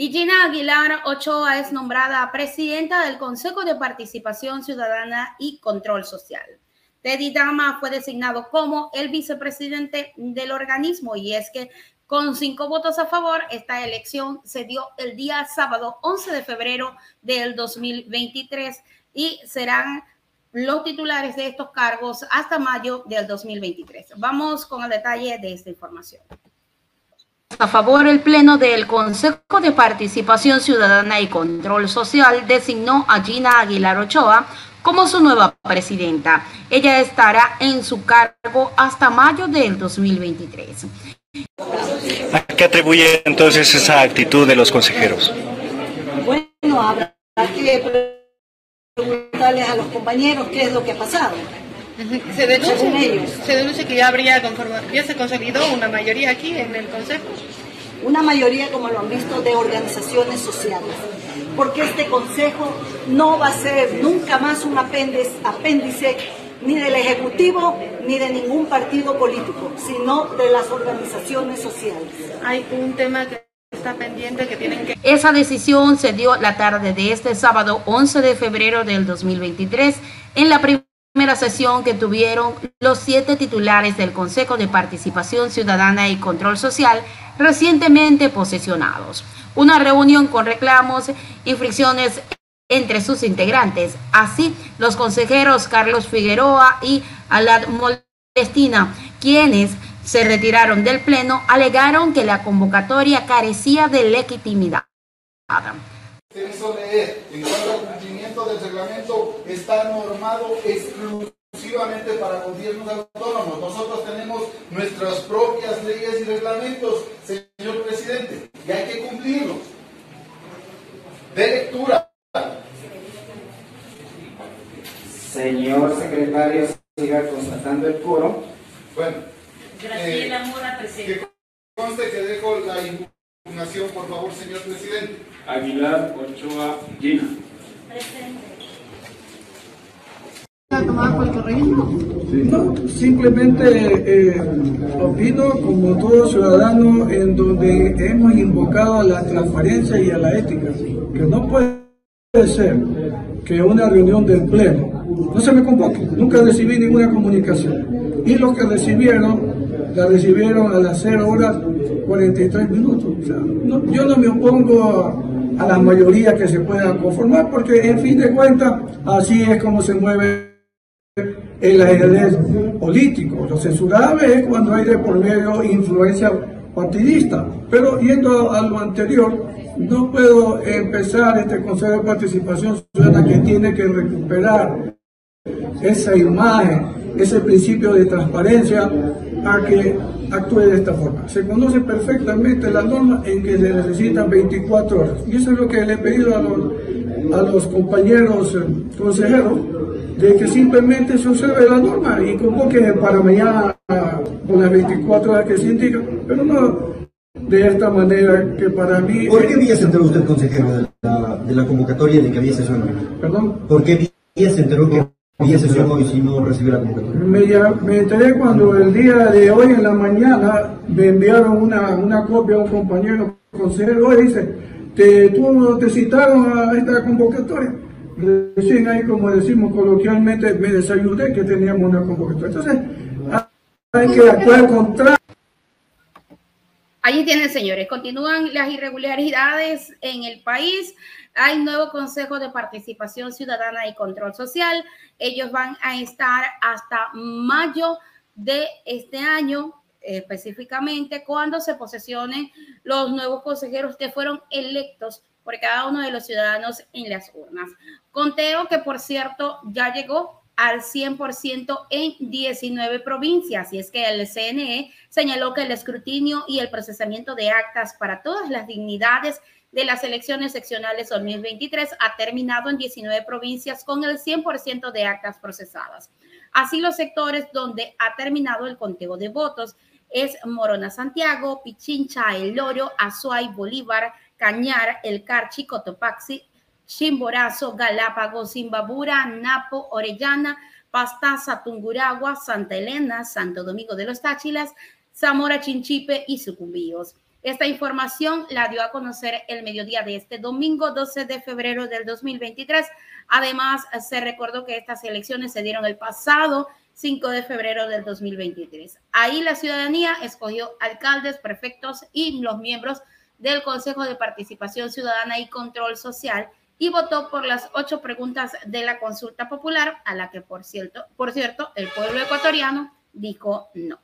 Y Gina Aguilar Ochoa es nombrada presidenta del Consejo de Participación Ciudadana y Control Social. Teddy Dama fue designado como el vicepresidente del organismo y es que con cinco votos a favor, esta elección se dio el día sábado 11 de febrero del 2023 y serán los titulares de estos cargos hasta mayo del 2023. Vamos con el detalle de esta información. A favor, el Pleno del Consejo de Participación Ciudadana y Control Social designó a Gina Aguilar Ochoa como su nueva presidenta. Ella estará en su cargo hasta mayo del 2023. ¿A qué atribuye entonces esa actitud de los consejeros? Bueno, habrá que preguntarles a los compañeros qué es lo que ha pasado. Se deduce, se deduce que ya habría ya se consolidó una mayoría aquí en el Consejo. Una mayoría, como lo han visto, de organizaciones sociales. Porque este Consejo no va a ser nunca más un apéndice, apéndice ni del Ejecutivo ni de ningún partido político, sino de las organizaciones sociales. Hay un tema que está pendiente que tienen que... Esa decisión se dio la tarde de este sábado 11 de febrero del 2023 en la primera primera sesión que tuvieron los siete titulares del Consejo de Participación Ciudadana y Control Social recientemente posesionados. Una reunión con reclamos y fricciones entre sus integrantes. Así, los consejeros Carlos Figueroa y Alad Molestina, quienes se retiraron del Pleno, alegaron que la convocatoria carecía de legitimidad del reglamento está normado exclusivamente para gobiernos autónomos. Nosotros tenemos nuestras propias leyes y reglamentos, señor presidente, y hay que cumplirlos. De lectura. Señor secretario, siga constatando el coro. Bueno. Graciela eh, Mora, presidente. Que conste que dejo la impugnación, por favor, señor presidente. Aguilar Ochoa Gina. No, simplemente eh, opino como todo ciudadano en donde hemos invocado a la transparencia y a la ética, que no puede ser que una reunión del Pleno no se me convoque, nunca recibí ninguna comunicación. Y los que recibieron la recibieron a las 0 horas 43 minutos. yo no me opongo a a la mayoría que se puedan conformar, porque en fin de cuentas así es como se mueve el ajedrez político. Lo censurable es cuando hay de por medio influencia partidista. Pero yendo a lo anterior, no puedo empezar este Consejo de Participación Ciudadana que tiene que recuperar esa imagen, ese principio de transparencia a que actúe de esta forma. Se conoce perfectamente la norma en que se necesitan 24 horas. Y eso es lo que le he pedido a los, a los compañeros eh, consejeros, de que simplemente se observe la norma y convoque para mañana con las 24 horas que se indica, pero no de esta manera que para mí... ¿Por qué vía se enteró usted, consejero, de la, de la convocatoria de que había sesión? ¿Perdón? ¿Por qué vía se enteró que ¿Y sesión hoy si no recibió la convocatoria? Me, enteré cuando el día de hoy en la mañana me enviaron una, una copia a un compañero consejero y dice, te, tú te citaron a esta convocatoria. Recién ahí, como decimos coloquialmente, me desayuné que teníamos una convocatoria. Entonces, hay que actuar contra Allí tienen, señores, continúan las irregularidades en el país. Hay nuevo Consejo de Participación Ciudadana y Control Social. Ellos van a estar hasta mayo de este año, específicamente cuando se posesionen los nuevos consejeros que fueron electos por cada uno de los ciudadanos en las urnas. Conteo que, por cierto, ya llegó al 100% en 19 provincias. Y es que el CNE señaló que el escrutinio y el procesamiento de actas para todas las dignidades de las elecciones seccionales 2023 ha terminado en 19 provincias con el 100% de actas procesadas. Así los sectores donde ha terminado el conteo de votos es Morona Santiago, Pichincha, El Loro, Azuay, Bolívar, Cañar, El Carchi, Cotopaxi, Chimborazo, Galápagos, Zimbabura, Napo, Orellana, Pastaza, Tunguragua, Santa Elena, Santo Domingo de los Táchilas, Zamora, Chinchipe y Sucumbíos. Esta información la dio a conocer el mediodía de este domingo 12 de febrero del 2023. Además, se recordó que estas elecciones se dieron el pasado 5 de febrero del 2023. Ahí la ciudadanía escogió alcaldes, prefectos y los miembros del Consejo de Participación Ciudadana y Control Social y votó por las ocho preguntas de la consulta popular, a la que, por cierto, por cierto el pueblo ecuatoriano dijo no.